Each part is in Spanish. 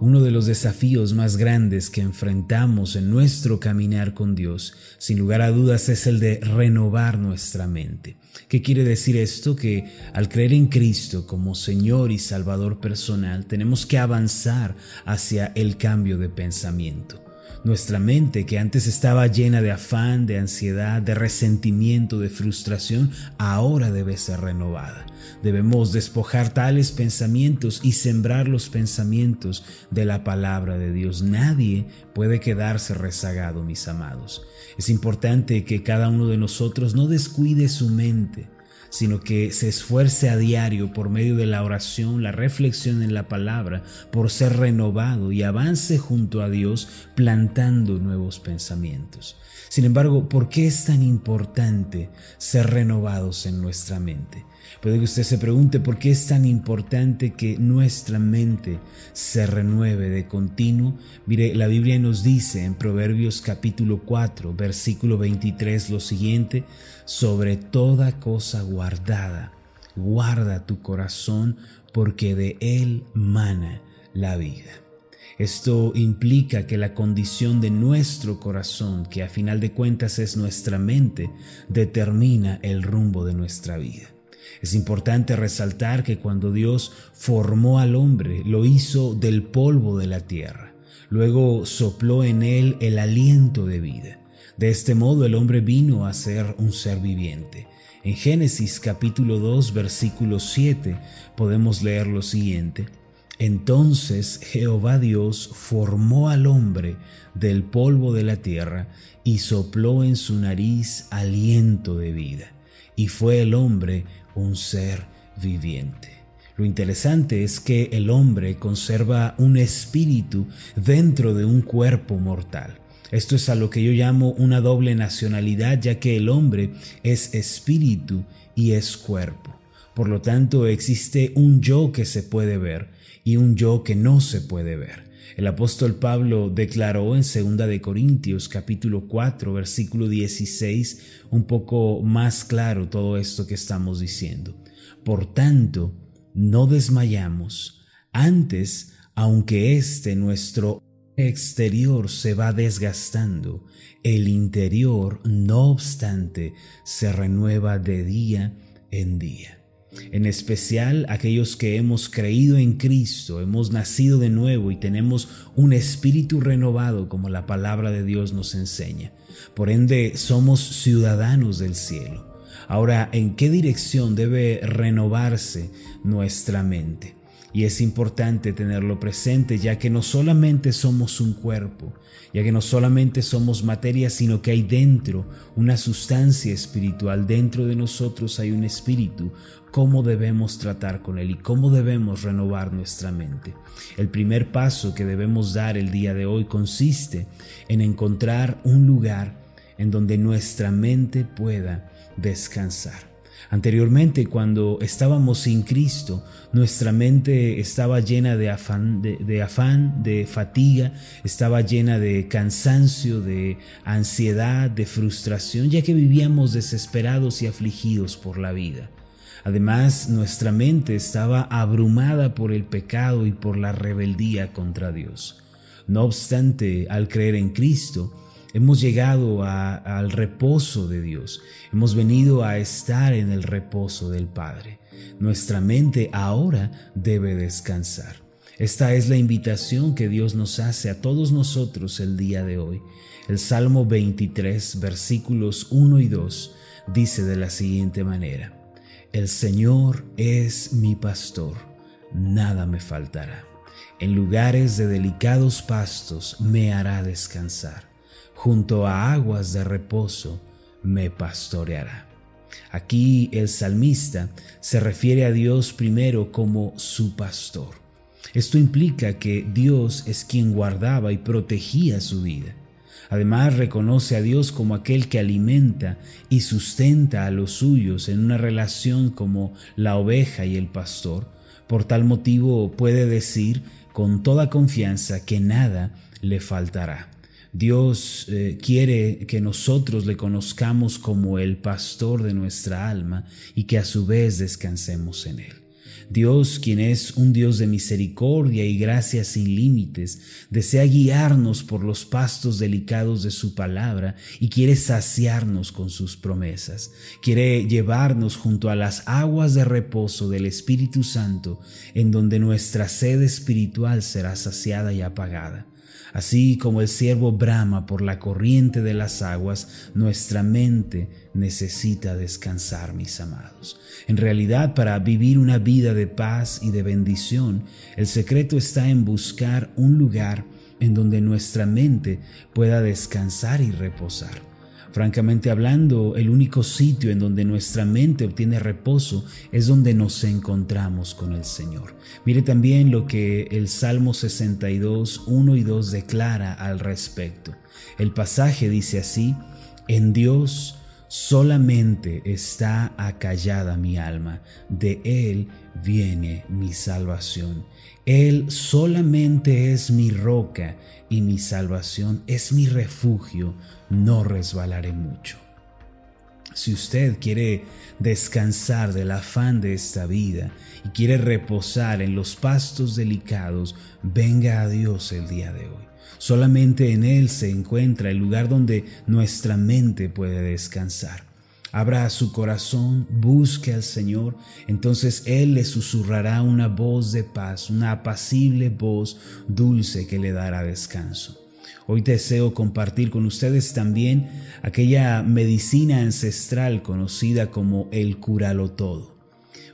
Uno de los desafíos más grandes que enfrentamos en nuestro caminar con Dios, sin lugar a dudas, es el de renovar nuestra mente. ¿Qué quiere decir esto? Que al creer en Cristo como Señor y Salvador personal, tenemos que avanzar hacia el cambio de pensamiento. Nuestra mente, que antes estaba llena de afán, de ansiedad, de resentimiento, de frustración, ahora debe ser renovada. Debemos despojar tales pensamientos y sembrar los pensamientos de la palabra de Dios. Nadie puede quedarse rezagado, mis amados. Es importante que cada uno de nosotros no descuide su mente sino que se esfuerce a diario por medio de la oración, la reflexión en la palabra, por ser renovado y avance junto a Dios plantando nuevos pensamientos. Sin embargo, ¿por qué es tan importante ser renovados en nuestra mente? Puede que usted se pregunte por qué es tan importante que nuestra mente se renueve de continuo. Mire, la Biblia nos dice en Proverbios capítulo 4, versículo 23 lo siguiente, sobre toda cosa guardada, guarda tu corazón porque de él mana la vida. Esto implica que la condición de nuestro corazón, que a final de cuentas es nuestra mente, determina el rumbo de nuestra vida. Es importante resaltar que cuando Dios formó al hombre, lo hizo del polvo de la tierra. Luego sopló en él el aliento de vida. De este modo el hombre vino a ser un ser viviente. En Génesis capítulo 2 versículo 7 podemos leer lo siguiente. Entonces Jehová Dios formó al hombre del polvo de la tierra y sopló en su nariz aliento de vida. Y fue el hombre un ser viviente. Lo interesante es que el hombre conserva un espíritu dentro de un cuerpo mortal. Esto es a lo que yo llamo una doble nacionalidad, ya que el hombre es espíritu y es cuerpo. Por lo tanto, existe un yo que se puede ver y un yo que no se puede ver. El apóstol Pablo declaró en 2 de Corintios capítulo 4 versículo 16 un poco más claro todo esto que estamos diciendo. Por tanto, no desmayamos. Antes, aunque este nuestro exterior se va desgastando, el interior, no obstante, se renueva de día en día en especial aquellos que hemos creído en Cristo, hemos nacido de nuevo y tenemos un espíritu renovado como la palabra de Dios nos enseña. Por ende, somos ciudadanos del cielo. Ahora, ¿en qué dirección debe renovarse nuestra mente? Y es importante tenerlo presente ya que no solamente somos un cuerpo, ya que no solamente somos materia, sino que hay dentro una sustancia espiritual, dentro de nosotros hay un espíritu, cómo debemos tratar con él y cómo debemos renovar nuestra mente. El primer paso que debemos dar el día de hoy consiste en encontrar un lugar en donde nuestra mente pueda descansar. Anteriormente, cuando estábamos sin Cristo, nuestra mente estaba llena de afán, de, afán, de fatiga, estaba llena de cansancio, de ansiedad, de frustración, ya que vivíamos desesperados y afligidos por la vida. Además, nuestra mente estaba abrumada por el pecado y por la rebeldía contra Dios. No obstante, al creer en Cristo, Hemos llegado al reposo de Dios. Hemos venido a estar en el reposo del Padre. Nuestra mente ahora debe descansar. Esta es la invitación que Dios nos hace a todos nosotros el día de hoy. El Salmo 23, versículos 1 y 2 dice de la siguiente manera. El Señor es mi pastor, nada me faltará. En lugares de delicados pastos me hará descansar junto a aguas de reposo me pastoreará. Aquí el salmista se refiere a Dios primero como su pastor. Esto implica que Dios es quien guardaba y protegía su vida. Además reconoce a Dios como aquel que alimenta y sustenta a los suyos en una relación como la oveja y el pastor. Por tal motivo puede decir con toda confianza que nada le faltará. Dios eh, quiere que nosotros le conozcamos como el pastor de nuestra alma y que a su vez descansemos en Él. Dios, quien es un Dios de misericordia y gracia sin límites, desea guiarnos por los pastos delicados de su palabra y quiere saciarnos con sus promesas. Quiere llevarnos junto a las aguas de reposo del Espíritu Santo, en donde nuestra sed espiritual será saciada y apagada. Así como el siervo brama por la corriente de las aguas, nuestra mente necesita descansar, mis amados. En realidad, para vivir una vida de paz y de bendición, el secreto está en buscar un lugar en donde nuestra mente pueda descansar y reposar. Francamente hablando, el único sitio en donde nuestra mente obtiene reposo es donde nos encontramos con el Señor. Mire también lo que el Salmo 62, 1 y 2 declara al respecto. El pasaje dice así, en Dios solamente está acallada mi alma, de Él viene mi salvación. Él solamente es mi roca y mi salvación es mi refugio, no resbalaré mucho. Si usted quiere descansar del afán de esta vida y quiere reposar en los pastos delicados, venga a Dios el día de hoy. Solamente en Él se encuentra el lugar donde nuestra mente puede descansar. Abra su corazón, busque al Señor, entonces Él le susurrará una voz de paz, una apacible voz dulce que le dará descanso. Hoy deseo compartir con ustedes también aquella medicina ancestral conocida como el curalo todo.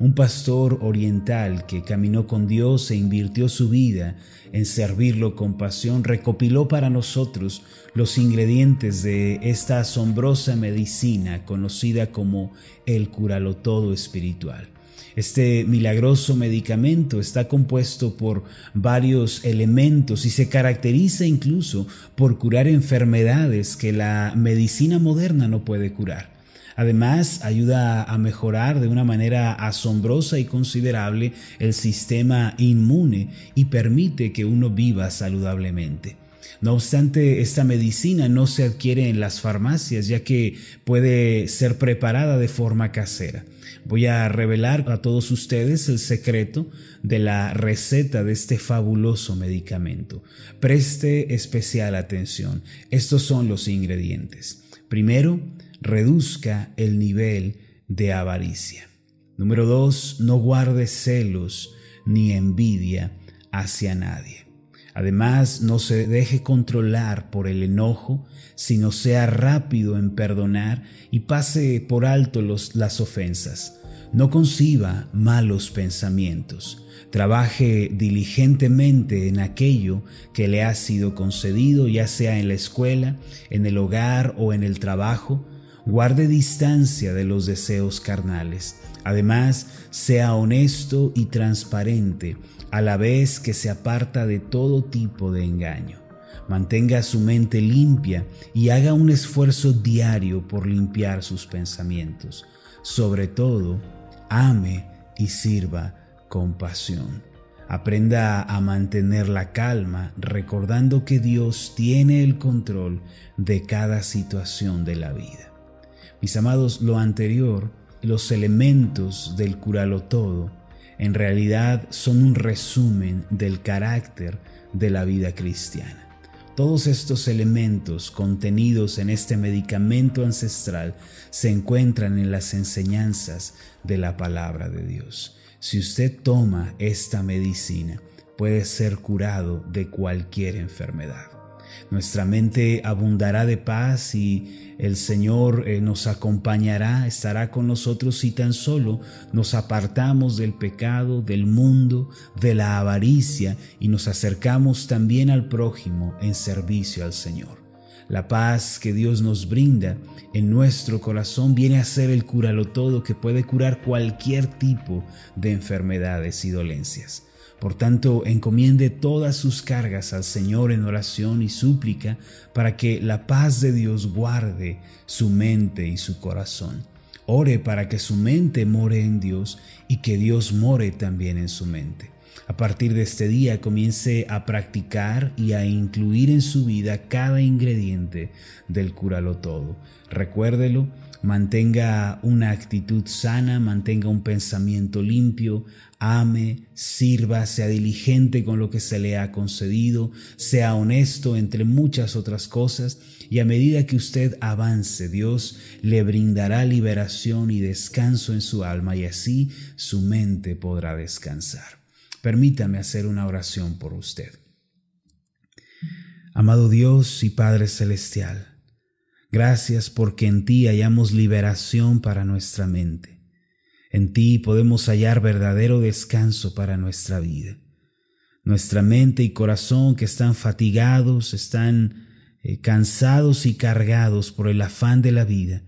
Un pastor oriental que caminó con Dios e invirtió su vida en servirlo con pasión, recopiló para nosotros los ingredientes de esta asombrosa medicina conocida como el curalo todo espiritual. Este milagroso medicamento está compuesto por varios elementos y se caracteriza incluso por curar enfermedades que la medicina moderna no puede curar. Además, ayuda a mejorar de una manera asombrosa y considerable el sistema inmune y permite que uno viva saludablemente. No obstante, esta medicina no se adquiere en las farmacias ya que puede ser preparada de forma casera. Voy a revelar a todos ustedes el secreto de la receta de este fabuloso medicamento. Preste especial atención. Estos son los ingredientes. Primero, reduzca el nivel de avaricia. Número dos, no guarde celos ni envidia hacia nadie. Además, no se deje controlar por el enojo, sino sea rápido en perdonar y pase por alto las ofensas. No conciba malos pensamientos. Trabaje diligentemente en aquello que le ha sido concedido, ya sea en la escuela, en el hogar o en el trabajo, Guarde distancia de los deseos carnales. Además, sea honesto y transparente, a la vez que se aparta de todo tipo de engaño. Mantenga su mente limpia y haga un esfuerzo diario por limpiar sus pensamientos. Sobre todo, ame y sirva con pasión. Aprenda a mantener la calma recordando que Dios tiene el control de cada situación de la vida. Mis amados, lo anterior, los elementos del curalo todo, en realidad son un resumen del carácter de la vida cristiana. Todos estos elementos contenidos en este medicamento ancestral se encuentran en las enseñanzas de la palabra de Dios. Si usted toma esta medicina, puede ser curado de cualquier enfermedad. Nuestra mente abundará de paz y el Señor eh, nos acompañará, estará con nosotros si tan solo nos apartamos del pecado, del mundo, de la avaricia y nos acercamos también al prójimo en servicio al Señor. La paz que Dios nos brinda en nuestro corazón viene a ser el curalo todo que puede curar cualquier tipo de enfermedades y dolencias. Por tanto, encomiende todas sus cargas al Señor en oración y súplica para que la paz de Dios guarde su mente y su corazón. Ore para que su mente more en Dios y que Dios more también en su mente. A partir de este día comience a practicar y a incluir en su vida cada ingrediente del Cúralo Todo. Recuérdelo, mantenga una actitud sana, mantenga un pensamiento limpio, ame, sirva, sea diligente con lo que se le ha concedido, sea honesto entre muchas otras cosas, y a medida que usted avance, Dios le brindará liberación y descanso en su alma, y así su mente podrá descansar. Permítame hacer una oración por usted. Amado Dios y Padre Celestial, gracias porque en ti hallamos liberación para nuestra mente. En ti podemos hallar verdadero descanso para nuestra vida. Nuestra mente y corazón que están fatigados, están eh, cansados y cargados por el afán de la vida,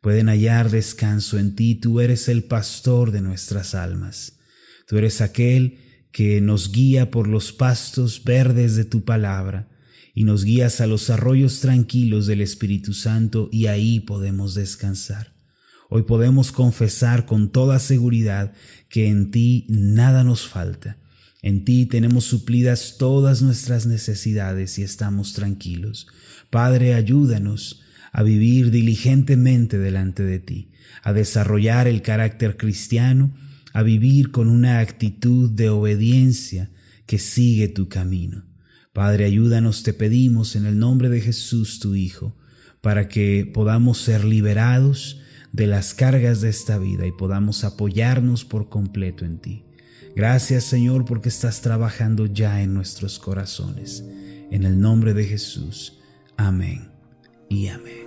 pueden hallar descanso en ti. Tú eres el pastor de nuestras almas. Tú eres aquel que nos guía por los pastos verdes de tu palabra y nos guías a los arroyos tranquilos del Espíritu Santo y ahí podemos descansar. Hoy podemos confesar con toda seguridad que en ti nada nos falta. En ti tenemos suplidas todas nuestras necesidades y estamos tranquilos. Padre, ayúdanos a vivir diligentemente delante de ti, a desarrollar el carácter cristiano, a vivir con una actitud de obediencia que sigue tu camino. Padre, ayúdanos, te pedimos en el nombre de Jesús, tu Hijo, para que podamos ser liberados, de las cargas de esta vida y podamos apoyarnos por completo en ti. Gracias Señor porque estás trabajando ya en nuestros corazones. En el nombre de Jesús. Amén y amén.